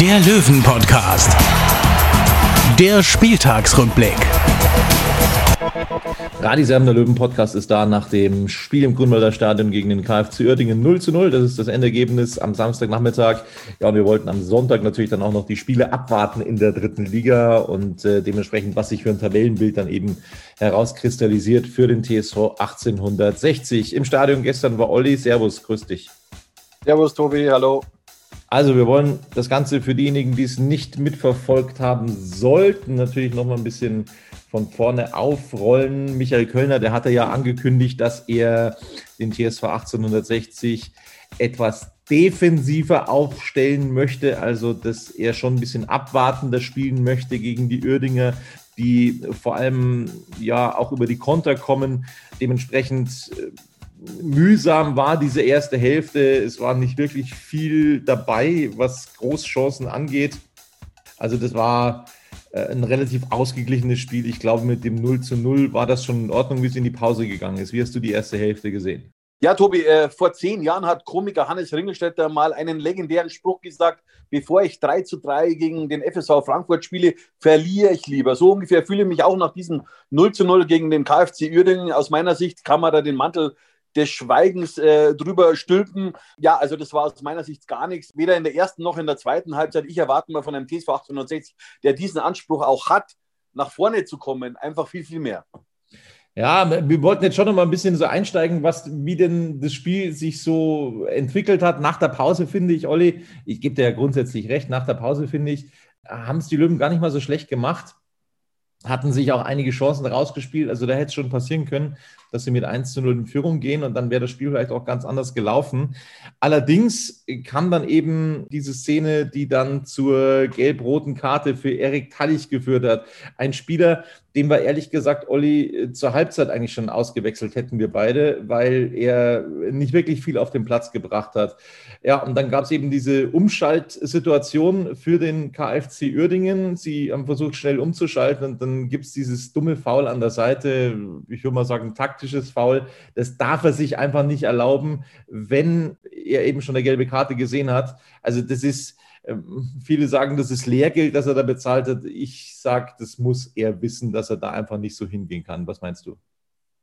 der Löwen-Podcast. Der Spieltagsrückblick. Radiserben der Löwen-Podcast ist da nach dem Spiel im Grünwalder Stadion gegen den KfC Uerdingen 0 zu 0. Das ist das Endergebnis am Samstagnachmittag. Ja, und wir wollten am Sonntag natürlich dann auch noch die Spiele abwarten in der dritten Liga und äh, dementsprechend, was sich für ein Tabellenbild dann eben herauskristallisiert für den TSV 1860. Im Stadion gestern war Olli. Servus, grüß dich. Servus, Tobi, hallo. Also, wir wollen das Ganze für diejenigen, die es nicht mitverfolgt haben sollten, natürlich noch mal ein bisschen von vorne aufrollen. Michael Kölner, der hatte ja angekündigt, dass er den TSV 1860 etwas defensiver aufstellen möchte, also dass er schon ein bisschen abwartender spielen möchte gegen die Uerdinger, die vor allem ja auch über die Konter kommen. Dementsprechend äh, mühsam war diese erste Hälfte. Es war nicht wirklich viel dabei, was Großchancen angeht. Also das war äh, ein relativ ausgeglichenes Spiel. Ich glaube, mit dem 0 zu 0 war das schon in Ordnung, wie es in die Pause gegangen ist. Wie hast du die erste Hälfte gesehen? Ja, Tobi, äh, vor zehn Jahren hat Komiker Hannes Ringelstädter mal einen legendären Spruch gesagt, bevor ich 3 zu 3 gegen den FSV Frankfurt spiele, verliere ich lieber. So ungefähr fühle ich mich auch nach diesem 0 zu 0 gegen den KfC Uerdingen. Aus meiner Sicht kann man da den Mantel des Schweigens äh, drüber stülpen. Ja, also das war aus meiner Sicht gar nichts. Weder in der ersten noch in der zweiten Halbzeit. Ich erwarte mal von einem TSV 1860, der diesen Anspruch auch hat, nach vorne zu kommen, einfach viel, viel mehr. Ja, wir wollten jetzt schon noch mal ein bisschen so einsteigen, was, wie denn das Spiel sich so entwickelt hat. Nach der Pause finde ich, Olli, ich gebe dir ja grundsätzlich recht, nach der Pause finde ich, haben es die Löwen gar nicht mal so schlecht gemacht hatten sich auch einige Chancen rausgespielt. Also da hätte es schon passieren können, dass sie mit 1 zu 0 in Führung gehen und dann wäre das Spiel vielleicht auch ganz anders gelaufen. Allerdings kam dann eben diese Szene, die dann zur gelb-roten Karte für Erik Tallich geführt hat. Ein Spieler, den wir ehrlich gesagt, Olli, zur Halbzeit eigentlich schon ausgewechselt hätten wir beide, weil er nicht wirklich viel auf den Platz gebracht hat. Ja, und dann gab es eben diese Umschaltsituation für den KfC Uerdingen. Sie haben versucht, schnell umzuschalten und dann gibt es dieses dumme Foul an der Seite. Ich würde mal sagen, taktisches Foul. Das darf er sich einfach nicht erlauben, wenn er eben schon eine gelbe Karte gesehen hat. Also das ist, viele sagen, das ist Lehrgeld, das er da bezahlt hat. Ich sage, das muss er wissen, dass er da einfach nicht so hingehen kann. Was meinst du?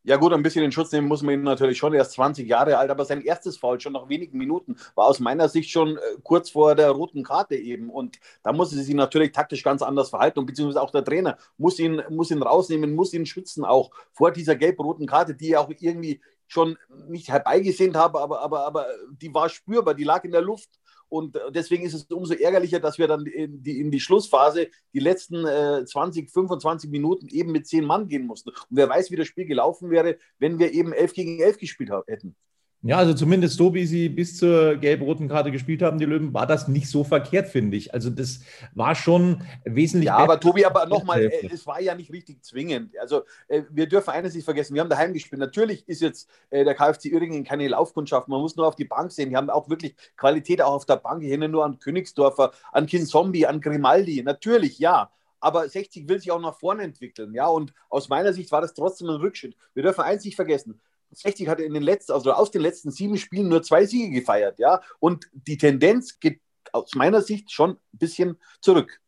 Ja gut, ein bisschen in Schutz nehmen muss man ihn natürlich schon. Er ist 20 Jahre alt, aber sein erstes Foul schon nach wenigen Minuten war aus meiner Sicht schon äh, kurz vor der roten Karte eben. Und da muss er sich natürlich taktisch ganz anders verhalten und beziehungsweise auch der Trainer muss ihn, muss ihn rausnehmen, muss ihn schützen auch vor dieser gelb-roten Karte, die er auch irgendwie schon nicht herbeigesehnt habe, aber, aber, aber die war spürbar, die lag in der Luft. Und deswegen ist es umso ärgerlicher, dass wir dann in die, in die Schlussphase die letzten äh, 20, 25 Minuten eben mit zehn Mann gehen mussten. Und wer weiß, wie das Spiel gelaufen wäre, wenn wir eben 11 gegen 11 gespielt hätten. Ja, also zumindest so, wie sie bis zur gelb-roten Karte gespielt haben, die Löwen, war das nicht so verkehrt, finde ich. Also das war schon wesentlich. Ja, aber Tobi, aber nochmal, äh, es war ja nicht richtig zwingend. Also äh, wir dürfen eines nicht vergessen, wir haben daheim gespielt. Natürlich ist jetzt äh, der KfC Uerdingen keine Laufkundschaft. Man muss nur auf die Bank sehen. Die haben auch wirklich Qualität auch auf der Bank. Ich erinnere nur an Königsdorfer, an Kinzombie, an Grimaldi. Natürlich, ja aber 60 will sich auch nach vorne entwickeln. Ja, und aus meiner Sicht war das trotzdem ein Rückschritt. Wir dürfen eins nicht vergessen. 60 hatte in den letzten, also aus den letzten sieben Spielen nur zwei Siege gefeiert, ja. Und die Tendenz geht aus meiner Sicht schon ein bisschen zurück,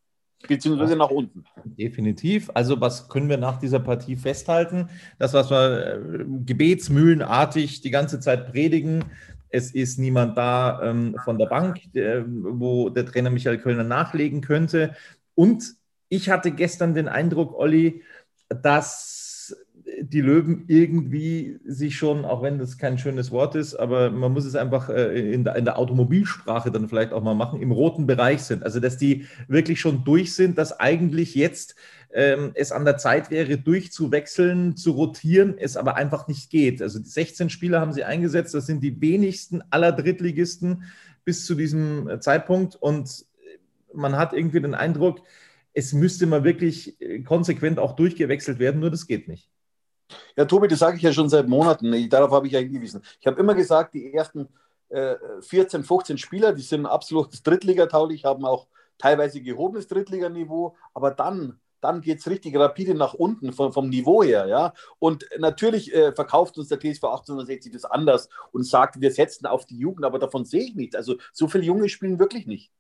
beziehungsweise nach unten. Definitiv. Also, was können wir nach dieser Partie festhalten? Das, was wir äh, gebetsmühlenartig die ganze Zeit predigen, es ist niemand da ähm, von der Bank, der, wo der Trainer Michael Kölner nachlegen könnte. Und ich hatte gestern den Eindruck, Olli, dass die Löwen irgendwie sich schon, auch wenn das kein schönes Wort ist, aber man muss es einfach äh, in der, in der Automobilsprache dann vielleicht auch mal machen, im roten Bereich sind. Also, dass die wirklich schon durch sind, dass eigentlich jetzt ähm, es an der Zeit wäre, durchzuwechseln, zu rotieren, es aber einfach nicht geht. Also, die 16 Spieler haben sie eingesetzt, das sind die wenigsten aller Drittligisten bis zu diesem Zeitpunkt und man hat irgendwie den Eindruck, es müsste mal wirklich äh, konsequent auch durchgewechselt werden, nur das geht nicht. Ja, Tobi, das sage ich ja schon seit Monaten. Darauf habe ich ja hingewiesen. Ich habe immer gesagt, die ersten äh, 14, 15 Spieler, die sind absolut drittligatauglich, haben auch teilweise gehobenes Drittliganiveau, aber dann dann geht es richtig rapide nach unten vom, vom Niveau her. Ja? Und natürlich äh, verkauft uns der TSV 1860 das anders und sagt, wir setzen auf die Jugend, aber davon sehe ich nichts. Also so viele Junge spielen wirklich nicht.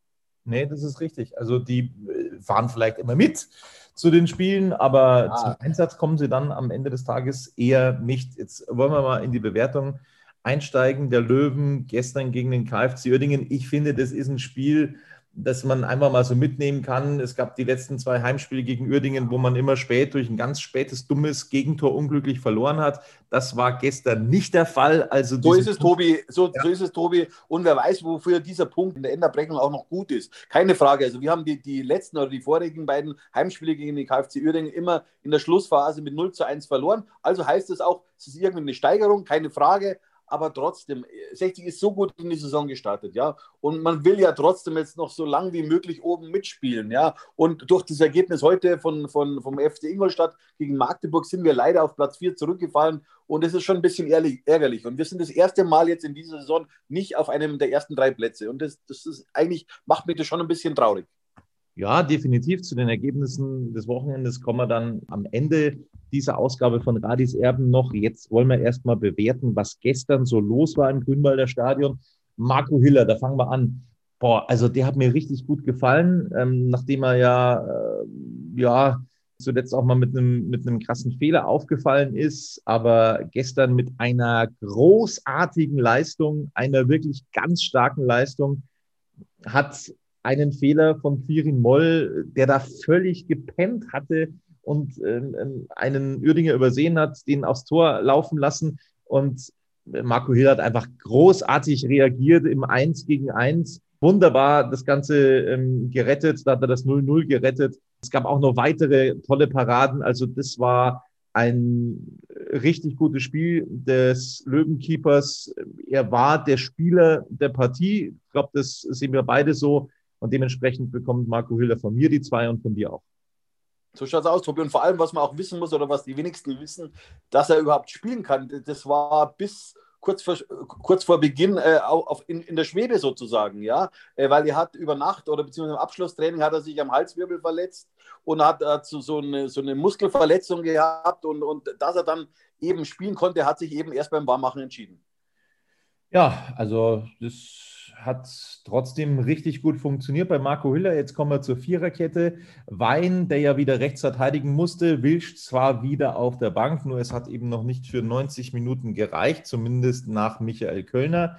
Nee, das ist richtig. Also die äh, fahren vielleicht immer mit zu den Spielen, aber ah. zum Einsatz kommen sie dann am Ende des Tages eher nicht. Jetzt wollen wir mal in die Bewertung einsteigen. Der Löwen gestern gegen den KfC Uerdingen. Ich finde, das ist ein Spiel, dass man einfach mal so mitnehmen kann. Es gab die letzten zwei Heimspiele gegen Uerdingen, wo man immer spät durch ein ganz spätes, dummes Gegentor unglücklich verloren hat. Das war gestern nicht der Fall. Also so ist es, Tobi. So, ja. so, ist es, Tobi. Und wer weiß, wofür dieser Punkt in der Endabrechnung auch noch gut ist. Keine Frage. Also wir haben die, die letzten oder die vorigen beiden Heimspiele gegen den KfC Uerdingen immer in der Schlussphase mit 0 zu 1 verloren. Also heißt es auch, es ist irgendwie eine Steigerung, keine Frage aber trotzdem, 60 ist so gut in die Saison gestartet, ja. Und man will ja trotzdem jetzt noch so lang wie möglich oben mitspielen, ja. Und durch das Ergebnis heute von, von, vom FC Ingolstadt gegen Magdeburg sind wir leider auf Platz 4 zurückgefallen. Und es ist schon ein bisschen ehrlich, ärgerlich. Und wir sind das erste Mal jetzt in dieser Saison nicht auf einem der ersten drei Plätze. Und das, das ist eigentlich, macht mich das schon ein bisschen traurig. Ja, definitiv. Zu den Ergebnissen des Wochenendes kommen wir dann am Ende dieser Ausgabe von Radis Erben noch. Jetzt wollen wir erstmal bewerten, was gestern so los war im Grünwalder Stadion. Marco Hiller, da fangen wir an. Boah, also der hat mir richtig gut gefallen, ähm, nachdem er ja, äh, ja, zuletzt auch mal mit einem, mit einem krassen Fehler aufgefallen ist, aber gestern mit einer großartigen Leistung, einer wirklich ganz starken Leistung, hat einen Fehler von Quirin Moll, der da völlig gepennt hatte und äh, einen Uerdinger übersehen hat, den aufs Tor laufen lassen. Und Marco Hill hat einfach großartig reagiert im 1 gegen 1. Wunderbar das Ganze ähm, gerettet. Da hat er das 0-0 gerettet. Es gab auch noch weitere tolle Paraden. Also das war ein richtig gutes Spiel des Löwenkeepers. Er war der Spieler der Partie. Ich glaube, das sehen wir beide so. Und dementsprechend bekommt Marco Hiller von mir die zwei und von dir auch. So schaut es aus, Tobi. Und vor allem, was man auch wissen muss oder was die wenigsten wissen, dass er überhaupt spielen kann. Das war bis kurz vor, kurz vor Beginn äh, auf, in, in der Schwebe sozusagen, ja, äh, weil er hat über Nacht oder beziehungsweise im Abschlusstraining hat er sich am Halswirbel verletzt und hat, hat so, so, eine, so eine Muskelverletzung gehabt und, und dass er dann eben spielen konnte, hat sich eben erst beim Warmmachen entschieden. Ja, also das hat trotzdem richtig gut funktioniert bei Marco Hiller. Jetzt kommen wir zur Viererkette. Wein, der ja wieder rechts verteidigen musste, Wilsch zwar wieder auf der Bank, nur es hat eben noch nicht für 90 Minuten gereicht, zumindest nach Michael Kölner.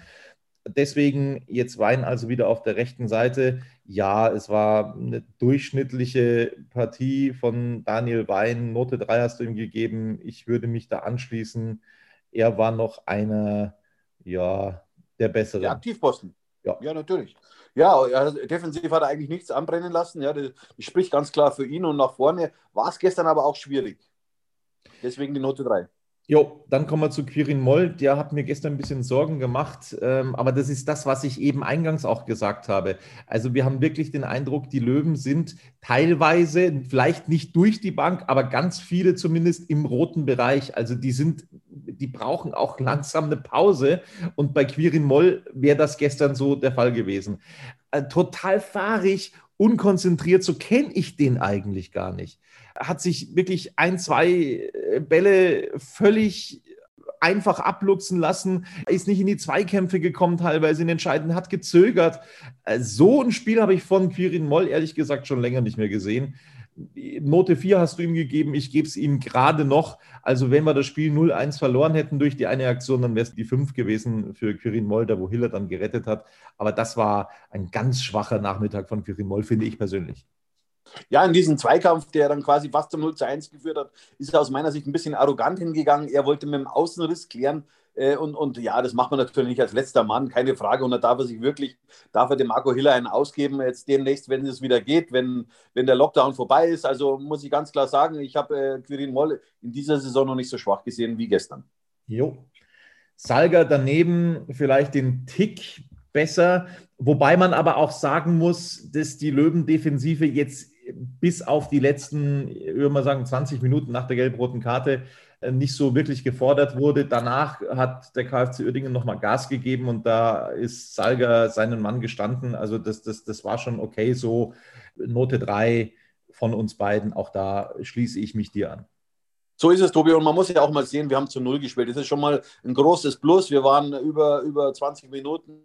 Deswegen jetzt Wein also wieder auf der rechten Seite. Ja, es war eine durchschnittliche Partie von Daniel Wein. Note 3 hast du ihm gegeben. Ich würde mich da anschließen. Er war noch einer, ja, der bessere. Der Aktivposten. Ja, ja natürlich. Ja, defensiv hat er eigentlich nichts anbrennen lassen. Ja, das, spricht ganz klar für ihn und nach vorne war es gestern aber auch schwierig. Deswegen die Note 3. Jo, dann kommen wir zu Quirin Moll. Der hat mir gestern ein bisschen Sorgen gemacht, ähm, aber das ist das, was ich eben eingangs auch gesagt habe. Also wir haben wirklich den Eindruck, die Löwen sind teilweise, vielleicht nicht durch die Bank, aber ganz viele zumindest im roten Bereich. Also die sind, die brauchen auch langsam eine Pause. Und bei Quirin Moll wäre das gestern so der Fall gewesen. Äh, total fahrig, unkonzentriert, so kenne ich den eigentlich gar nicht hat sich wirklich ein, zwei äh, Bälle völlig einfach abluchsen lassen, ist nicht in die Zweikämpfe gekommen, teilweise in Entscheidenden, hat gezögert. Äh, so ein Spiel habe ich von Quirin Moll ehrlich gesagt schon länger nicht mehr gesehen. Note 4 hast du ihm gegeben, ich gebe es ihm gerade noch. Also wenn wir das Spiel 0-1 verloren hätten durch die eine Aktion, dann wäre es die 5 gewesen für Quirin Moll, da wo Hiller dann gerettet hat. Aber das war ein ganz schwacher Nachmittag von Quirin Moll, finde ich persönlich. Ja, in diesem Zweikampf, der dann quasi fast zum 0 zu 1 geführt hat, ist er aus meiner Sicht ein bisschen arrogant hingegangen. Er wollte mit dem Außenriss klären. Äh, und, und ja, das macht man natürlich nicht als letzter Mann, keine Frage. Und da darf er sich wirklich, darf er dem Marco Hiller einen ausgeben, jetzt demnächst, wenn es wieder geht, wenn, wenn der Lockdown vorbei ist. Also muss ich ganz klar sagen, ich habe äh, Quirin Moll in dieser Saison noch nicht so schwach gesehen wie gestern. Jo. Salga daneben vielleicht den Tick besser. Wobei man aber auch sagen muss, dass die Löwen-Defensive jetzt bis auf die letzten, ich würde mal sagen, 20 Minuten nach der gelb-roten Karte äh, nicht so wirklich gefordert wurde. Danach hat der KfC Uerdingen nochmal Gas gegeben und da ist Salger seinen Mann gestanden. Also das, das, das war schon okay so. Note 3 von uns beiden, auch da schließe ich mich dir an. So ist es, Tobi. Und man muss ja auch mal sehen, wir haben zu Null gespielt. Das ist schon mal ein großes Plus. Wir waren über, über 20 Minuten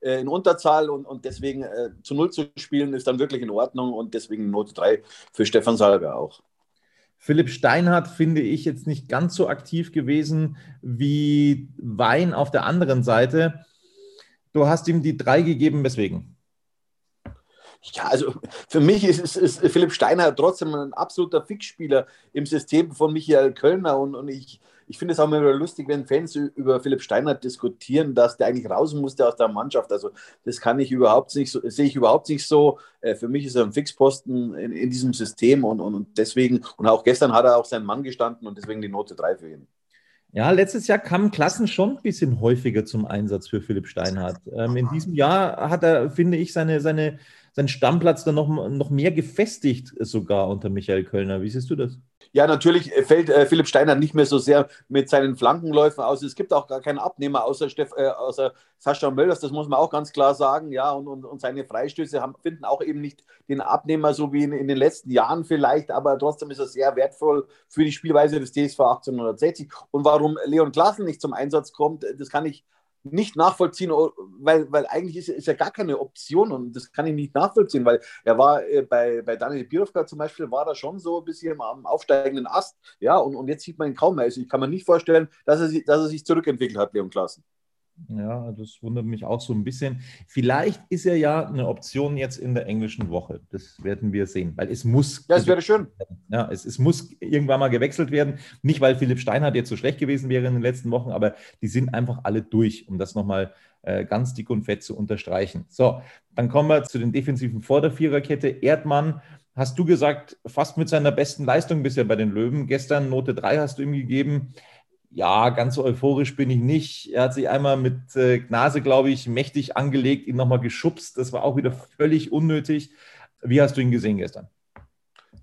äh, in Unterzahl und, und deswegen äh, zu Null zu spielen ist dann wirklich in Ordnung und deswegen Note 3 für Stefan Salger auch. Philipp Steinhardt finde ich jetzt nicht ganz so aktiv gewesen wie Wein auf der anderen Seite. Du hast ihm die drei gegeben, weswegen? Ja, also für mich ist, ist, ist Philipp Steiner trotzdem ein absoluter Fixspieler im System von Michael Kölner und, und ich, ich finde es auch immer lustig, wenn Fans über Philipp Steiner diskutieren, dass der eigentlich raus musste aus der Mannschaft. Also das kann ich überhaupt nicht so, sehe ich überhaupt nicht so. Äh, für mich ist er ein Fixposten in, in diesem System und, und, und deswegen, und auch gestern hat er auch seinen Mann gestanden und deswegen die Note 3 für ihn. Ja, letztes Jahr kamen Klassen schon ein bisschen häufiger zum Einsatz für Philipp Steinhardt. Ähm, in diesem Jahr hat er, finde ich, seine, seine seinen Stammplatz dann noch, noch mehr gefestigt, sogar unter Michael Kölner. Wie siehst du das? Ja, natürlich fällt äh, Philipp Steiner nicht mehr so sehr mit seinen Flankenläufen aus. Es gibt auch gar keinen Abnehmer außer, Steff, äh, außer Sascha Möllers, das muss man auch ganz klar sagen. Ja, und, und, und seine Freistöße haben, finden auch eben nicht den Abnehmer, so wie in, in, den letzten Jahren vielleicht, aber trotzdem ist er sehr wertvoll für die Spielweise des TSV 1860. Und warum Leon Klassen nicht zum Einsatz kommt, das kann ich nicht nachvollziehen, oh, weil, weil eigentlich ist, ist ja gar keine Option und das kann ich nicht nachvollziehen, weil er war äh, bei, bei Daniel Birovka zum Beispiel, war da schon so ein bisschen am aufsteigenden Ast, ja, und, und jetzt sieht man ihn kaum mehr. Also ich kann mir nicht vorstellen, dass er, dass er sich zurückentwickelt hat, Leon Klassen. Ja, das wundert mich auch so ein bisschen. Vielleicht ist er ja eine Option jetzt in der englischen Woche. Das werden wir sehen, weil es muss. Ja, es wäre schön. Ja, es, es muss irgendwann mal gewechselt werden. Nicht, weil Philipp Steinhardt jetzt so schlecht gewesen wäre in den letzten Wochen, aber die sind einfach alle durch, um das nochmal äh, ganz dick und fett zu unterstreichen. So, dann kommen wir zu den defensiven vor der Viererkette. Erdmann, hast du gesagt, fast mit seiner besten Leistung bisher bei den Löwen. Gestern Note 3 hast du ihm gegeben ja, ganz so euphorisch bin ich nicht. Er hat sich einmal mit äh, Gnase, glaube ich, mächtig angelegt, ihn nochmal geschubst. Das war auch wieder völlig unnötig. Wie hast du ihn gesehen gestern?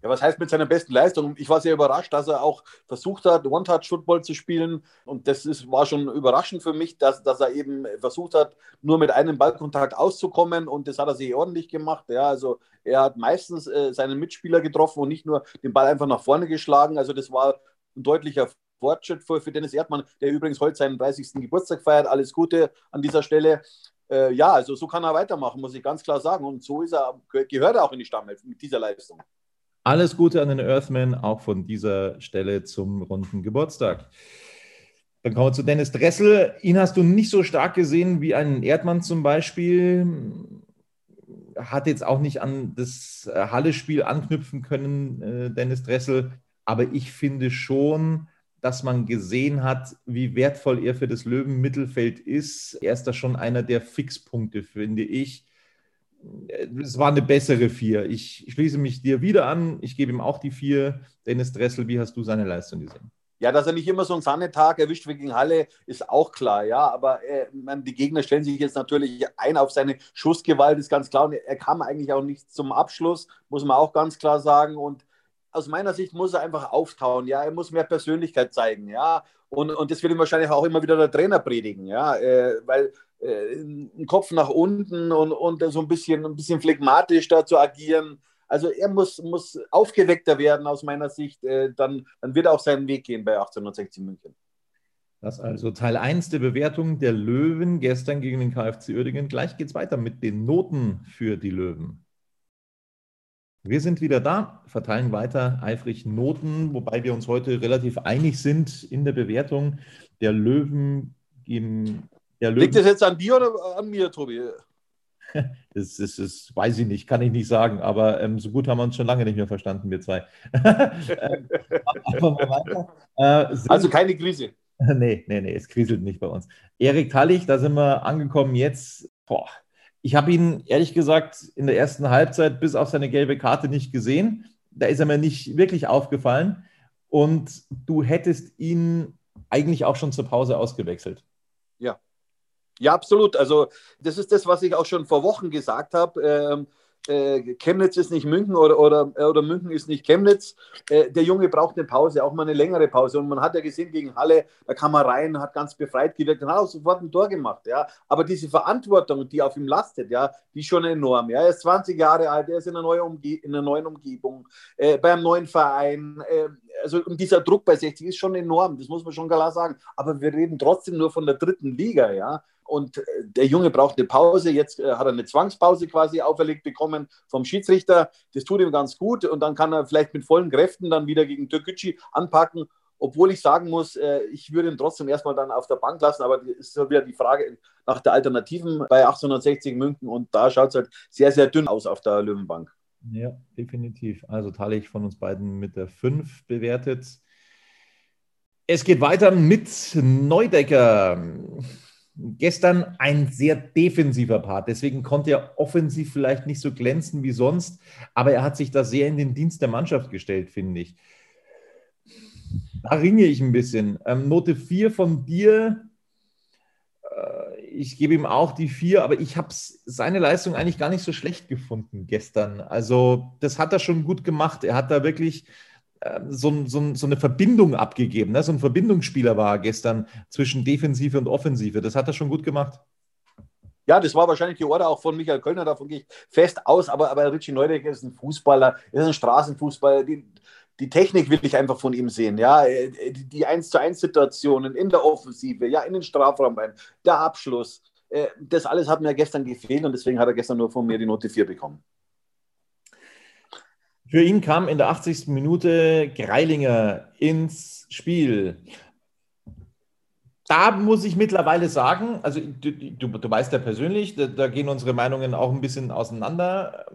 Ja, was heißt mit seiner besten Leistung? Ich war sehr überrascht, dass er auch versucht hat, One-Touch-Football zu spielen. Und das ist, war schon überraschend für mich, dass, dass er eben versucht hat, nur mit einem Ballkontakt auszukommen. Und das hat er sehr ordentlich gemacht. Ja, also er hat meistens äh, seinen Mitspieler getroffen und nicht nur den Ball einfach nach vorne geschlagen. Also das war ein deutlicher Fortschritt für, für Dennis Erdmann, der übrigens heute seinen 30. Geburtstag feiert. Alles Gute an dieser Stelle. Äh, ja, also so kann er weitermachen, muss ich ganz klar sagen. Und so ist er, gehört er auch in die Stammelf mit dieser Leistung. Alles Gute an den Earthman, auch von dieser Stelle zum runden Geburtstag. Dann kommen wir zu Dennis Dressel. Ihn hast du nicht so stark gesehen wie einen Erdmann zum Beispiel. Hat jetzt auch nicht an das Halle-Spiel anknüpfen können, äh, Dennis Dressel. Aber ich finde schon, dass man gesehen hat, wie wertvoll er für das Löwenmittelfeld ist. Er ist da schon einer der Fixpunkte, finde ich. Es war eine bessere Vier. Ich schließe mich dir wieder an. Ich gebe ihm auch die Vier. Dennis Dressel, wie hast du seine Leistung gesehen? Ja, dass er nicht immer so einen Sannetag erwischt wie gegen Halle, ist auch klar, ja. Aber äh, man, die Gegner stellen sich jetzt natürlich ein auf seine Schussgewalt, ist ganz klar. Und er kam eigentlich auch nicht zum Abschluss, muss man auch ganz klar sagen. Und aus meiner Sicht muss er einfach auftauen, ja, er muss mehr Persönlichkeit zeigen, ja, und, und das wird ihm wahrscheinlich auch immer wieder der Trainer predigen, ja, äh, weil äh, ein Kopf nach unten und, und so ein bisschen, ein bisschen phlegmatisch da zu agieren, also er muss, muss aufgeweckter werden aus meiner Sicht, äh, dann, dann wird er auch seinen Weg gehen bei 1860 München. Das also Teil 1 der Bewertung der Löwen gestern gegen den KfC Uerdingen. Gleich geht es weiter mit den Noten für die Löwen. Wir sind wieder da, verteilen weiter eifrig Noten, wobei wir uns heute relativ einig sind in der Bewertung der Löwen. Im, der Löwen. Liegt das jetzt an dir oder an mir, Tobi? Das, das, das, weiß ich nicht, kann ich nicht sagen, aber ähm, so gut haben wir uns schon lange nicht mehr verstanden, wir zwei. ähm, äh, also keine Krise. nee, nee, nee, es kriselt nicht bei uns. Erik Tallich, da sind wir angekommen jetzt. Boah, ich habe ihn ehrlich gesagt in der ersten Halbzeit bis auf seine gelbe Karte nicht gesehen. Da ist er mir nicht wirklich aufgefallen. Und du hättest ihn eigentlich auch schon zur Pause ausgewechselt. Ja. Ja, absolut. Also das ist das, was ich auch schon vor Wochen gesagt habe. Ähm, äh, Chemnitz ist nicht München oder, oder, oder München ist nicht Chemnitz. Äh, der Junge braucht eine Pause, auch mal eine längere Pause. Und man hat ja gesehen gegen Halle, da kam er rein, hat ganz befreit gewirkt und hat auch sofort ein Tor gemacht. Ja. Aber diese Verantwortung, die auf ihm lastet, ja, die ist schon enorm. Ja. Er ist 20 Jahre alt, er ist in einer, neue Umge in einer neuen Umgebung, äh, bei einem neuen Verein. Äh, also dieser Druck bei 60 ist schon enorm, das muss man schon klar sagen. Aber wir reden trotzdem nur von der dritten Liga, ja und äh, der Junge braucht eine Pause. Jetzt äh, hat er eine Zwangspause quasi auferlegt bekommen vom Schiedsrichter. Das tut ihm ganz gut und dann kann er vielleicht mit vollen Kräften dann wieder gegen Türkgücü anpacken. Obwohl ich sagen muss, äh, ich würde ihn trotzdem erstmal dann auf der Bank lassen, aber es ist wieder die Frage nach der Alternativen bei 860 München und da schaut es halt sehr, sehr dünn aus auf der Löwenbank. Ja, definitiv. Also teile ich von uns beiden mit der 5 bewertet. Es geht weiter mit Neudecker. Gestern ein sehr defensiver Part, deswegen konnte er offensiv vielleicht nicht so glänzen wie sonst, aber er hat sich da sehr in den Dienst der Mannschaft gestellt, finde ich. Da ringe ich ein bisschen. Ähm, Note 4 von dir. Ich gebe ihm auch die 4, aber ich habe seine Leistung eigentlich gar nicht so schlecht gefunden gestern. Also, das hat er schon gut gemacht. Er hat da wirklich ähm, so, so, so, eine Verbindung abgegeben. Ne? So ein Verbindungsspieler war er gestern zwischen Defensive und Offensive. Das hat er schon gut gemacht. Ja, das war wahrscheinlich die Order auch von Michael Kölner, davon gehe ich fest aus. Aber, aber Richie Neudecker ist ein Fußballer, ist ein Straßenfußballer. Die, die Technik will ich einfach von ihm sehen. Ja, die 1 zu 1 Situationen in der Offensive, ja, in den Strafraum rein, der Abschluss. Äh, das alles hat mir gestern gefehlt und deswegen hat er gestern nur von mir die Note 4 bekommen. Für ihn kam in der 80. Minute Greilinger ins Spiel. Da muss ich mittlerweile sagen, also du, du, du weißt ja persönlich, da, da, gehen unsere Meinungen auch ein bisschen auseinander.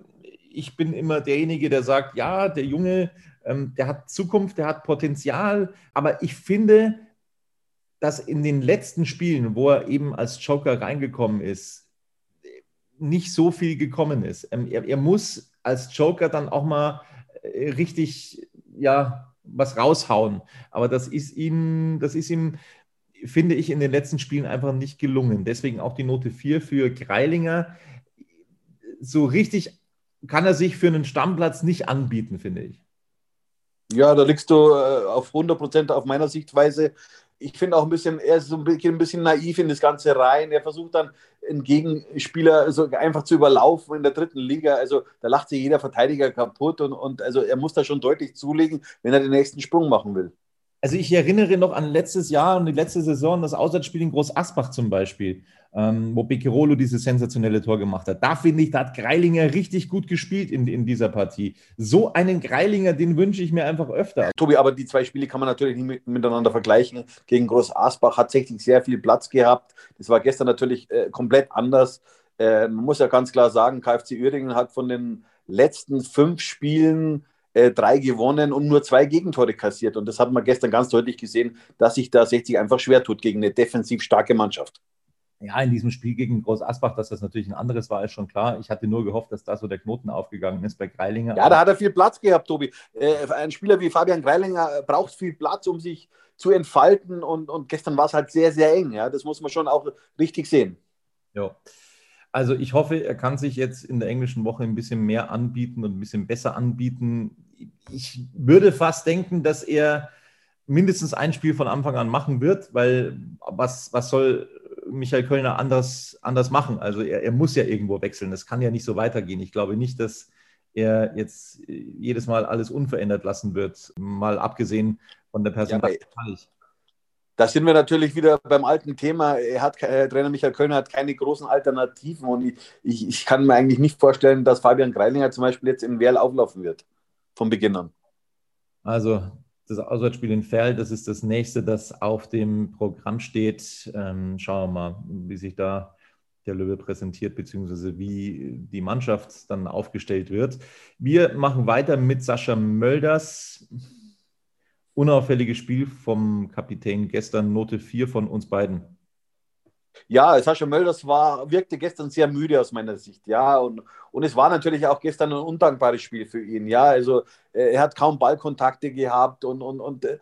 Ich bin immer derjenige, der sagt, ja, der Junge, ähm, der hat Zukunft, der hat Potenzial, aber ich finde, dass in den letzten Spielen, wo er eben als Joker reingekommen ist, nicht so viel gekommen ist. Ähm, er, er muss als Joker dann auch mal äh, richtig, ja, was raushauen. Aber das ist ihm, das ist ihm, finde ich, in den letzten Spielen einfach nicht gelungen. Deswegen auch die Note 4 für Greilinger. So richtig kann er sich für einen Stammplatz nicht anbieten, finde ich. Ja, da liegst du äh, auf 100 Prozent auf meiner Sichtweise ich finde auch ein bisschen, er ist so ein bisschen, ein bisschen naiv in das Ganze rein. Er versucht dann einen Gegenspieler so einfach zu überlaufen in der dritten Liga. Also da lacht sich jeder Verteidiger kaputt und, und also er muss da schon deutlich zulegen, wenn er den nächsten Sprung machen will. Also ich erinnere noch an letztes Jahr und die letzte Saison, das Auswärtsspiel in Groß Asbach zum Beispiel, ähm, wo Beccherolo dieses sensationelle Tor gemacht hat. Da finde ich, da hat Greilinger richtig gut gespielt in, in dieser Partie. So einen Greilinger, den wünsche ich mir einfach öfter. Tobi, aber die zwei Spiele kann man natürlich nicht miteinander vergleichen. Gegen Groß Asbach hat tatsächlich sehr viel Platz gehabt. Das war gestern natürlich äh, komplett anders. Äh, man muss ja ganz klar sagen, KfC Uerdingen hat von den letzten fünf Spielen äh, drei gewonnen und nur zwei Gegentore kassiert. Und das hat man gestern ganz deutlich gesehen, dass sich da 60 einfach schwer tut gegen eine defensiv starke Mannschaft. Ja, in diesem Spiel gegen Groß Asbach, dass das natürlich ein anderes war, ist schon klar. Ich hatte nur gehofft, dass da so der Knoten aufgegangen ist bei Greilinger. Ja, da hat er viel Platz gehabt, Tobi. Äh, ein Spieler wie Fabian Greilinger braucht viel Platz, um sich zu entfalten. Und, und gestern war es halt sehr, sehr eng. Ja, das muss man schon auch richtig sehen. Ja. Also ich hoffe, er kann sich jetzt in der englischen Woche ein bisschen mehr anbieten und ein bisschen besser anbieten. Ich würde fast denken, dass er mindestens ein Spiel von Anfang an machen wird, weil was, was soll Michael Kölner anders, anders machen? Also er, er muss ja irgendwo wechseln. Das kann ja nicht so weitergehen. Ich glaube nicht, dass er jetzt jedes Mal alles unverändert lassen wird, mal abgesehen von der Personal. Ja, da sind wir natürlich wieder beim alten Thema. Er hat, äh, Trainer Michael Kölner hat keine großen Alternativen und ich, ich, ich, kann mir eigentlich nicht vorstellen, dass Fabian Greilinger zum Beispiel jetzt in Werl auflaufen wird, von Beginn an. Also das Auswärtsspiel in Ferl, das ist das nächste, das auf dem Programm steht. Ähm, schauen wir mal, wie sich da der Löwe präsentiert, beziehungsweise wie die Mannschaft dann aufgestellt wird. Wir machen weiter mit Sascha Mölders unauffälliges Spiel vom Kapitän gestern, Note 4 von uns beiden. Ja, Sascha Mölders war, wirkte gestern sehr müde aus meiner Sicht, ja. Und, und es war natürlich auch gestern ein undankbares Spiel für ihn, ja. Also äh, er hat kaum Ballkontakte gehabt und, und, und äh,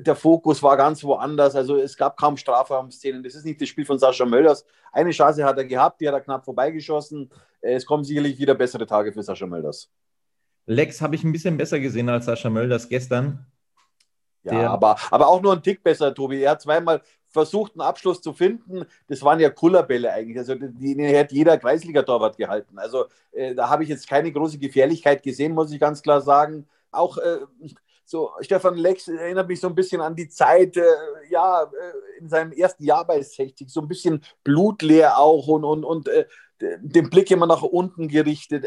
der Fokus war ganz woanders. Also es gab kaum Strafraumszenen. Das ist nicht das Spiel von Sascha Mölders. Eine Chance hat er gehabt, die hat er knapp vorbeigeschossen. Äh, es kommen sicherlich wieder bessere Tage für Sascha Mölders. Lex habe ich ein bisschen besser gesehen als Sascha Mölders gestern. Ja, aber, aber auch nur ein Tick besser, Tobi. Er hat zweimal versucht, einen Abschluss zu finden. Das waren ja Kullerbälle eigentlich. Also die, die hat jeder Kreisliga-Torwart gehalten. Also äh, da habe ich jetzt keine große Gefährlichkeit gesehen, muss ich ganz klar sagen. Auch äh, so Stefan Lex erinnert mich so ein bisschen an die Zeit, äh, ja, äh, in seinem ersten Jahr bei 60, so ein bisschen blutleer auch und, und, und äh, den Blick immer nach unten gerichtet.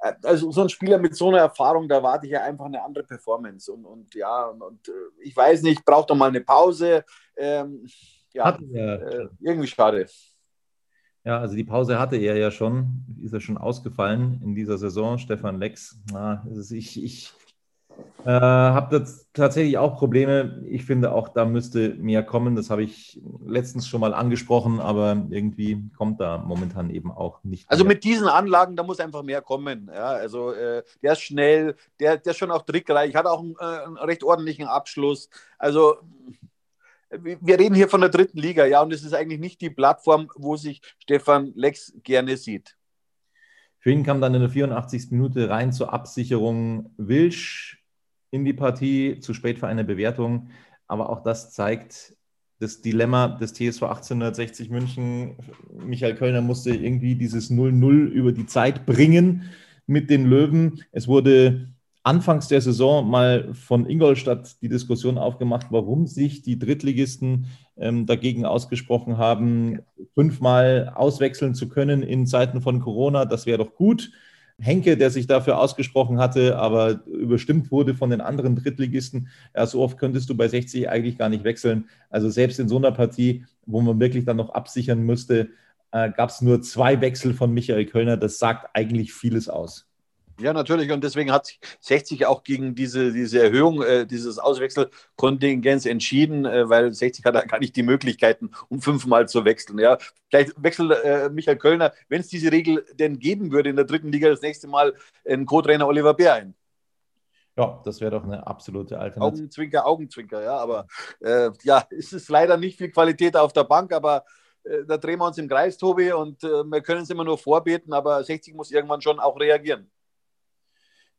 Äh, also so ein Spieler mit so einer Erfahrung, da erwarte ich ja einfach eine andere Performance. Und, und ja, und, äh, ich weiß nicht, braucht doch mal eine Pause. Ähm, ja, äh, irgendwie schade. Ja, also die Pause hatte er ja schon, ist er schon ausgefallen in dieser Saison, Stefan Lex. Na, ich, ich äh, habe tatsächlich auch Probleme. Ich finde auch, da müsste mehr kommen. Das habe ich letztens schon mal angesprochen, aber irgendwie kommt da momentan eben auch nicht. Also mehr. mit diesen Anlagen, da muss einfach mehr kommen. Ja, also äh, der ist schnell, der, der ist schon auch trickreich, hat auch einen, äh, einen recht ordentlichen Abschluss. Also wir reden hier von der dritten Liga, ja, und es ist eigentlich nicht die Plattform, wo sich Stefan Lex gerne sieht. Für ihn kam dann in der 84. Minute rein zur Absicherung Wilsch in die Partie, zu spät für eine Bewertung. Aber auch das zeigt das Dilemma des TSV 1860 München. Michael Kölner musste irgendwie dieses 0-0 über die Zeit bringen mit den Löwen. Es wurde anfangs der Saison mal von Ingolstadt die Diskussion aufgemacht, warum sich die Drittligisten ähm, dagegen ausgesprochen haben, fünfmal auswechseln zu können in Zeiten von Corona. Das wäre doch gut. Henke, der sich dafür ausgesprochen hatte, aber überstimmt wurde von den anderen Drittligisten. Ja, so oft könntest du bei 60 eigentlich gar nicht wechseln. Also selbst in so einer Partie, wo man wirklich dann noch absichern müsste, äh, gab es nur zwei Wechsel von Michael Kölner. Das sagt eigentlich vieles aus. Ja, natürlich. Und deswegen hat sich 60 auch gegen diese, diese Erhöhung äh, dieses Auswechselkontingents entschieden, äh, weil 60 hat gar nicht die Möglichkeiten, um fünfmal zu wechseln. Ja. Vielleicht wechselt äh, Michael Kölner, wenn es diese Regel denn geben würde in der dritten Liga, das nächste Mal in Co-Trainer Oliver Bär ein. Ja, das wäre doch eine absolute Alternative. Augenzwinker, Augenzwinker, ja. Aber äh, ja, es ist leider nicht viel Qualität auf der Bank, aber äh, da drehen wir uns im Kreis, Tobi, und äh, wir können es immer nur vorbeten, aber 60 muss irgendwann schon auch reagieren.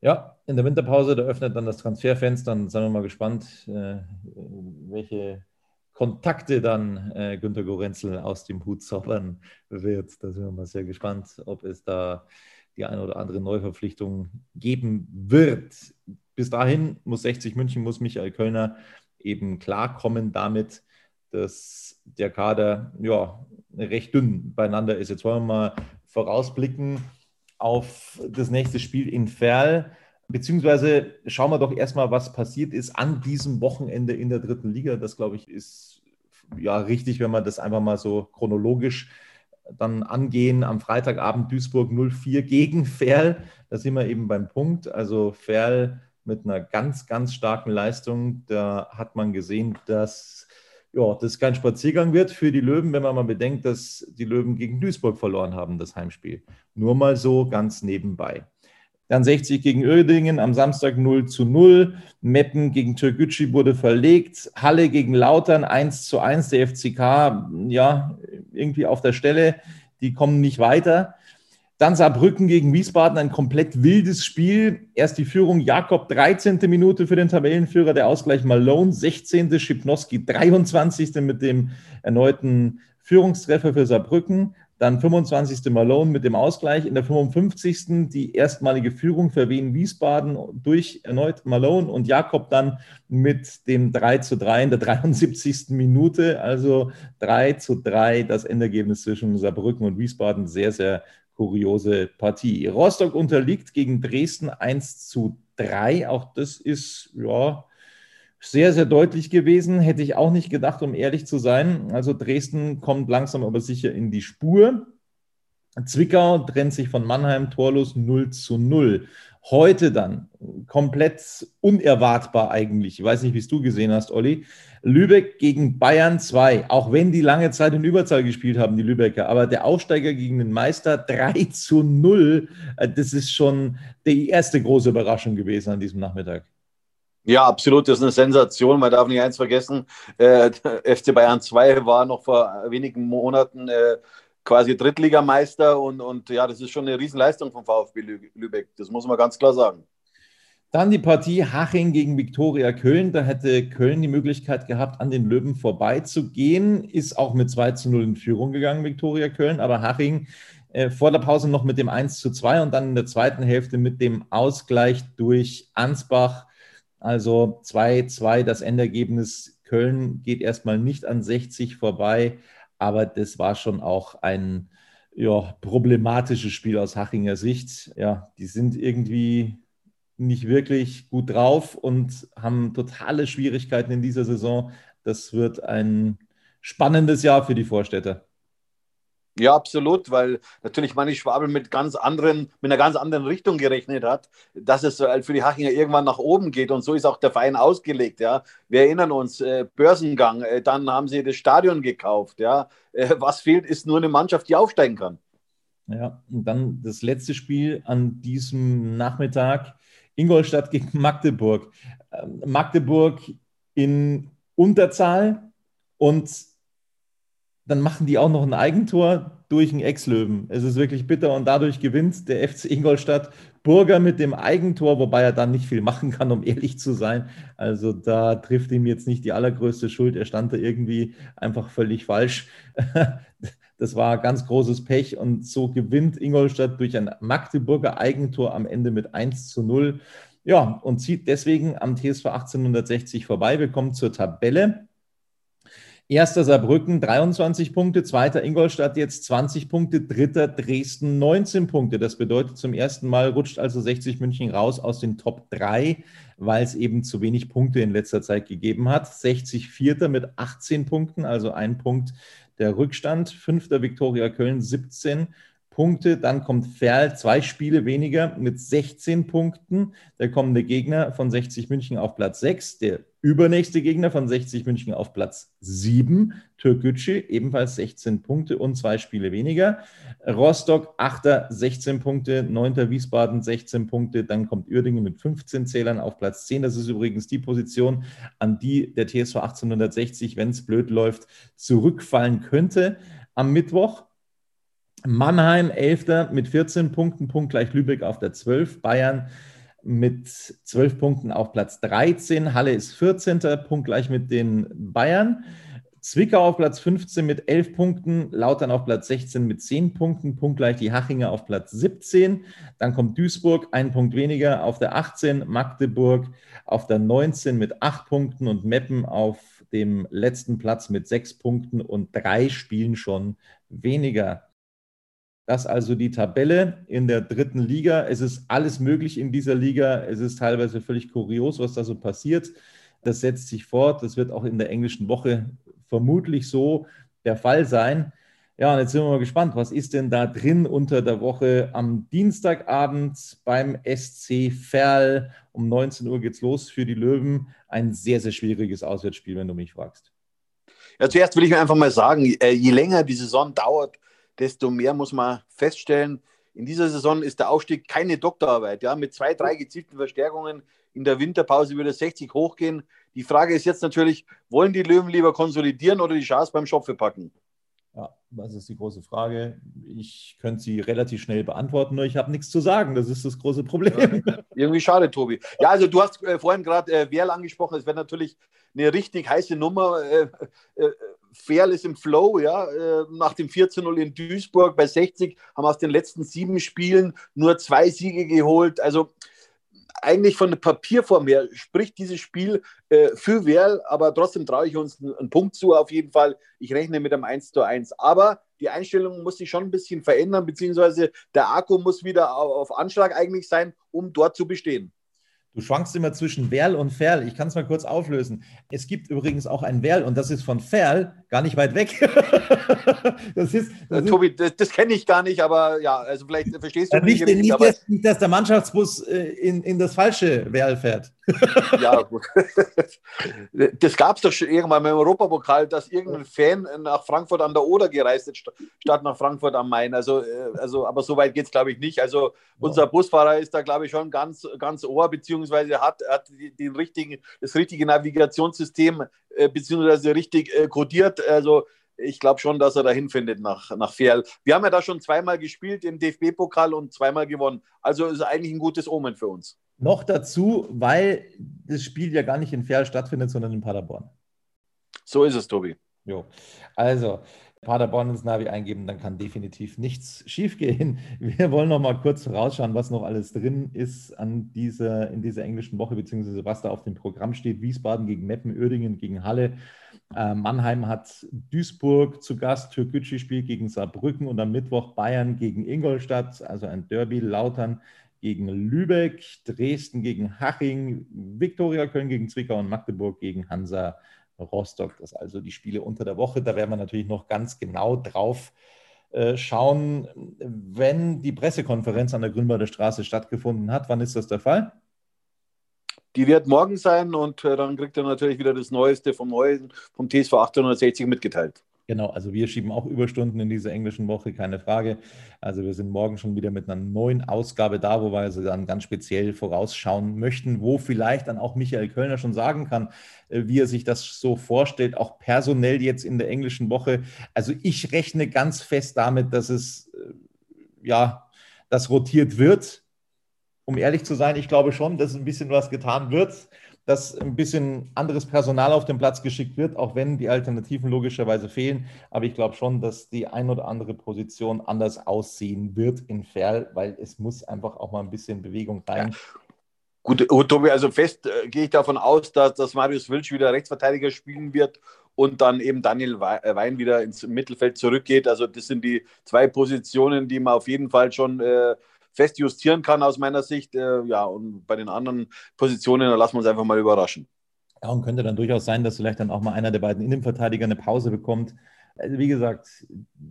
Ja, in der Winterpause, da öffnet dann das Transferfenster. Dann sind wir mal gespannt, äh, welche Kontakte dann äh, Günter Gorenzel aus dem Hut zaubern wird. Da sind wir mal sehr gespannt, ob es da die eine oder andere Neuverpflichtung geben wird. Bis dahin muss 60 München, muss Michael Kölner eben klarkommen damit, dass der Kader ja recht dünn beieinander ist. Jetzt wollen wir mal vorausblicken auf das nächste Spiel in Ferl. Beziehungsweise schauen wir doch erstmal, was passiert ist an diesem Wochenende in der dritten Liga. Das, glaube ich, ist ja richtig, wenn wir das einfach mal so chronologisch dann angehen. Am Freitagabend Duisburg 04 gegen Ferl. Da sind wir eben beim Punkt. Also Ferl mit einer ganz, ganz starken Leistung. Da hat man gesehen, dass ja, das kein Spaziergang wird für die Löwen, wenn man mal bedenkt, dass die Löwen gegen Duisburg verloren haben, das Heimspiel. Nur mal so ganz nebenbei. Dann 60 gegen Uerdingen am Samstag 0 zu 0. Meppen gegen Türkgücü wurde verlegt. Halle gegen Lautern 1 zu 1. Der FCK, ja, irgendwie auf der Stelle. Die kommen nicht weiter. Dann Saarbrücken gegen Wiesbaden, ein komplett wildes Spiel. Erst die Führung Jakob, 13. Minute für den Tabellenführer, der Ausgleich Malone, 16. Schipnowski, 23. mit dem erneuten Führungstreffer für Saarbrücken. Dann 25. Malone mit dem Ausgleich. In der 55. die erstmalige Führung für Wien Wiesbaden durch erneut Malone und Jakob dann mit dem 3 zu 3 in der 73. Minute. Also 3 zu 3 das Endergebnis zwischen Saarbrücken und Wiesbaden. Sehr, sehr kuriose Partie. Rostock unterliegt gegen Dresden 1 zu 3. Auch das ist ja sehr, sehr deutlich gewesen. Hätte ich auch nicht gedacht, um ehrlich zu sein. Also Dresden kommt langsam aber sicher in die Spur. Zwickau trennt sich von Mannheim torlos 0 zu 0. Heute dann, komplett unerwartbar eigentlich, ich weiß nicht, wie es du gesehen hast, Olli, Lübeck gegen Bayern 2, auch wenn die lange Zeit in Überzahl gespielt haben, die Lübecker, aber der Aufsteiger gegen den Meister 3 zu 0, äh, das ist schon die erste große Überraschung gewesen an diesem Nachmittag. Ja, absolut, das ist eine Sensation. Man darf nicht eins vergessen, äh, FC Bayern 2 war noch vor wenigen Monaten äh, quasi Drittligameister und, und ja, das ist schon eine Riesenleistung vom VfB Lübeck. Das muss man ganz klar sagen. Dann die Partie Haching gegen Viktoria Köln. Da hätte Köln die Möglichkeit gehabt, an den Löwen vorbeizugehen. Ist auch mit 2 zu 0 in Führung gegangen, Viktoria Köln. Aber Haching äh, vor der Pause noch mit dem 1 zu 2 und dann in der zweiten Hälfte mit dem Ausgleich durch Ansbach. Also 2-2 das Endergebnis. Köln geht erstmal nicht an 60 vorbei. Aber das war schon auch ein ja, problematisches Spiel aus Hachinger Sicht. Ja, die sind irgendwie nicht wirklich gut drauf und haben totale Schwierigkeiten in dieser Saison. Das wird ein spannendes Jahr für die Vorstädter. Ja, absolut, weil natürlich Manni Schwabel mit ganz anderen, mit einer ganz anderen Richtung gerechnet hat, dass es äh, für die Hachinger irgendwann nach oben geht und so ist auch der Verein ausgelegt. Ja, wir erinnern uns äh, Börsengang, äh, dann haben sie das Stadion gekauft. Ja, äh, was fehlt, ist nur eine Mannschaft, die aufsteigen kann. Ja, und dann das letzte Spiel an diesem Nachmittag Ingolstadt gegen Magdeburg. Ähm, Magdeburg in Unterzahl und dann machen die auch noch ein Eigentor durch einen Ex-Löwen. Es ist wirklich bitter und dadurch gewinnt der FC Ingolstadt Burger mit dem Eigentor, wobei er dann nicht viel machen kann, um ehrlich zu sein. Also da trifft ihm jetzt nicht die allergrößte Schuld. Er stand da irgendwie einfach völlig falsch. Das war ganz großes Pech und so gewinnt Ingolstadt durch ein Magdeburger Eigentor am Ende mit 1 zu 0. Ja, und zieht deswegen am TSV 1860 vorbei. Wir kommen zur Tabelle. Erster Saarbrücken 23 Punkte, zweiter Ingolstadt jetzt 20 Punkte, dritter Dresden 19 Punkte. Das bedeutet, zum ersten Mal rutscht also 60 München raus aus den Top 3, weil es eben zu wenig Punkte in letzter Zeit gegeben hat. 60 Vierter mit 18 Punkten, also ein Punkt der Rückstand. Fünfter Viktoria Köln 17 Punkte. Dann kommt Ferl, zwei Spiele weniger mit 16 Punkten. Der kommende Gegner von 60 München auf Platz 6. Der übernächste Gegner von 60 München auf Platz 7. Türkgücü, ebenfalls 16 Punkte und zwei Spiele weniger. Rostock, 8. 16 Punkte. 9. Wiesbaden, 16 Punkte. Dann kommt Uerdingen mit 15 Zählern auf Platz 10. Das ist übrigens die Position, an die der TSV 1860, wenn es blöd läuft, zurückfallen könnte am Mittwoch. Mannheim 11. mit 14 Punkten, punktgleich Lübeck auf der 12. Bayern mit 12 Punkten auf Platz 13. Halle ist 14. punktgleich mit den Bayern. Zwickau auf Platz 15 mit 11 Punkten, Lautern auf Platz 16 mit 10 Punkten, punktgleich die Hachinger auf Platz 17. Dann kommt Duisburg, ein Punkt weniger auf der 18, Magdeburg auf der 19 mit 8 Punkten und Meppen auf dem letzten Platz mit 6 Punkten und drei Spielen schon weniger. Das also die Tabelle in der dritten Liga. Es ist alles möglich in dieser Liga. Es ist teilweise völlig kurios, was da so passiert. Das setzt sich fort. Das wird auch in der englischen Woche vermutlich so der Fall sein. Ja, und jetzt sind wir mal gespannt, was ist denn da drin unter der Woche am Dienstagabend beim SC Verl? Um 19 Uhr geht's los für die Löwen. Ein sehr, sehr schwieriges Auswärtsspiel, wenn du mich fragst. Ja, zuerst will ich einfach mal sagen, äh, je länger die Saison dauert, desto mehr muss man feststellen, in dieser Saison ist der Aufstieg keine Doktorarbeit. Ja? Mit zwei, drei gezielten Verstärkungen in der Winterpause würde 60 hochgehen. Die Frage ist jetzt natürlich, wollen die Löwen lieber konsolidieren oder die Chance beim Schopfe packen? Ja, das ist die große Frage. Ich könnte sie relativ schnell beantworten, nur ich habe nichts zu sagen. Das ist das große Problem. Ja, irgendwie schade, Tobi. Ja, also du hast äh, vorhin gerade äh, Werl angesprochen. Es wäre natürlich eine richtig heiße Nummer. Äh, äh, Ferl ist im Flow, ja. Äh, nach dem 14-0 in Duisburg bei 60 haben aus den letzten sieben Spielen nur zwei Siege geholt. Also eigentlich von der Papierform her spricht dieses Spiel äh, für Werl, aber trotzdem traue ich uns einen, Punkt zu auf jeden Fall. Ich rechne mit einem 1 zu 1. Aber die Einstellung muss sich schon ein bisschen verändern, beziehungsweise der Akku muss wieder auf Anschlag eigentlich sein, um dort zu bestehen. Du schwankst immer zwischen Werl und Ferl. Ich kann es mal kurz auflösen. Es gibt übrigens auch ein Werl und das ist von Ferl gar nicht weit weg. das ist, das äh, Tobi, das, das kenne ich gar nicht, aber ja, also vielleicht verstehst du mich nicht. Nicht, nicht, dass, nicht, dass der Mannschaftsbus äh, in, in das falsche Werl fährt. Ja, gut. Das gab es doch schon irgendwann im Europapokal, dass irgendein Fan nach Frankfurt an der Oder gereist ist, statt nach Frankfurt am Main. Also, äh, also aber so weit geht es, glaube ich, nicht. Also unser Busfahrer ist da, glaube ich, schon ganz, ganz ohr, beziehungsweise hat, hat den richtigen, das richtige Navigationssystem, äh, beziehungsweise richtig äh, kodiert. Also ich glaube schon, dass er dahin findet nach, nach Ferl. Wir haben ja da schon zweimal gespielt im DFB-Pokal und zweimal gewonnen. Also ist eigentlich ein gutes Omen für uns. Noch dazu, weil das Spiel ja gar nicht in Ferl stattfindet, sondern in Paderborn. So ist es, Tobi. Jo. Also, Paderborn ins Navi eingeben, dann kann definitiv nichts schiefgehen. Wir wollen noch mal kurz rausschauen, was noch alles drin ist an dieser, in dieser englischen Woche, beziehungsweise was da auf dem Programm steht. Wiesbaden gegen Meppen, Uerdingen gegen Halle. Äh, Mannheim hat Duisburg zu Gast, Türkgücü spielt gegen Saarbrücken und am Mittwoch Bayern gegen Ingolstadt, also ein Derby. Lautern gegen Lübeck, Dresden gegen Haching, Viktoria Köln gegen Zwickau und Magdeburg gegen Hansa Rostock. Das sind also die Spiele unter der Woche. Da werden wir natürlich noch ganz genau drauf äh, schauen, wenn die Pressekonferenz an der Grünwalder Straße stattgefunden hat. Wann ist das der Fall? Die wird morgen sein und äh, dann kriegt er natürlich wieder das Neueste vom Neuen, vom TSV 860 mitgeteilt. Genau, also wir schieben auch Überstunden in dieser englischen Woche, keine Frage. Also wir sind morgen schon wieder mit einer neuen Ausgabe da, wo wir also dann ganz speziell vorausschauen möchten, wo vielleicht dann auch Michael Kölner schon sagen kann, äh, wie er sich das so vorstellt, auch personell jetzt in der englischen Woche. Also ich rechne ganz fest damit, dass es äh, ja, das rotiert wird. Um ehrlich zu sein, ich glaube schon, dass ein bisschen was getan wird dass ein bisschen anderes Personal auf den Platz geschickt wird, auch wenn die Alternativen logischerweise fehlen. Aber ich glaube schon, dass die ein oder andere Position anders aussehen wird in Ferl, weil es muss einfach auch mal ein bisschen Bewegung rein. Ja. Gut, Tobi, also fest äh, gehe ich davon aus, dass, dass Marius Wilsch wieder Rechtsverteidiger spielen wird und dann eben Daniel äh, Wein wieder ins Mittelfeld zurückgeht. Also das sind die zwei Positionen, die man auf jeden Fall schon äh, fest justieren kann aus meiner Sicht. Äh, ja, und bei den anderen Positionen, da lassen wir uns einfach mal überraschen. Ja, und könnte dann durchaus sein, dass vielleicht dann auch mal einer der beiden Innenverteidiger eine Pause bekommt. Also wie gesagt,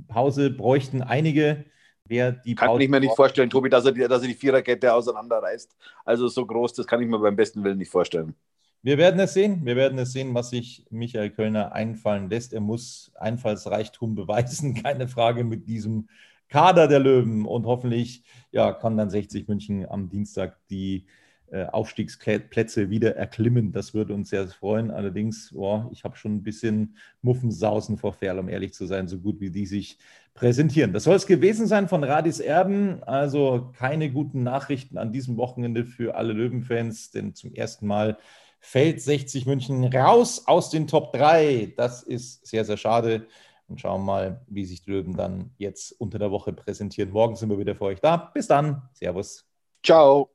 Pause bräuchten einige. Wer die kann Pause ich mir nicht vorstellen, Tobi, dass er, die, dass er die Viererkette auseinanderreißt. Also so groß, das kann ich mir beim besten Willen nicht vorstellen. Wir werden es sehen. Wir werden es sehen, was sich Michael Kölner einfallen lässt. Er muss Einfallsreichtum beweisen, keine Frage mit diesem Kader der Löwen und hoffentlich ja, kann dann 60 München am Dienstag die äh, Aufstiegsplätze wieder erklimmen. Das würde uns sehr freuen. Allerdings, boah, ich habe schon ein bisschen Muffensausen vor Ferl, um ehrlich zu sein, so gut wie die sich präsentieren. Das soll es gewesen sein von Radis Erben. Also keine guten Nachrichten an diesem Wochenende für alle Löwenfans, denn zum ersten Mal fällt 60 München raus aus den Top 3. Das ist sehr, sehr schade und schauen mal, wie sich die Löwen dann jetzt unter der Woche präsentieren. Morgen sind wir wieder für euch da. Bis dann. Servus. Ciao.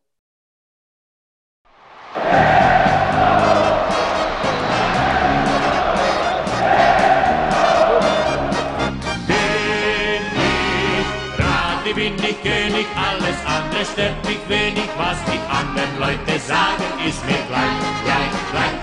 bin ich König, alles andere stört mich wenig, was die anderen Leute sagen, ist mir gleich, gleich, gleich.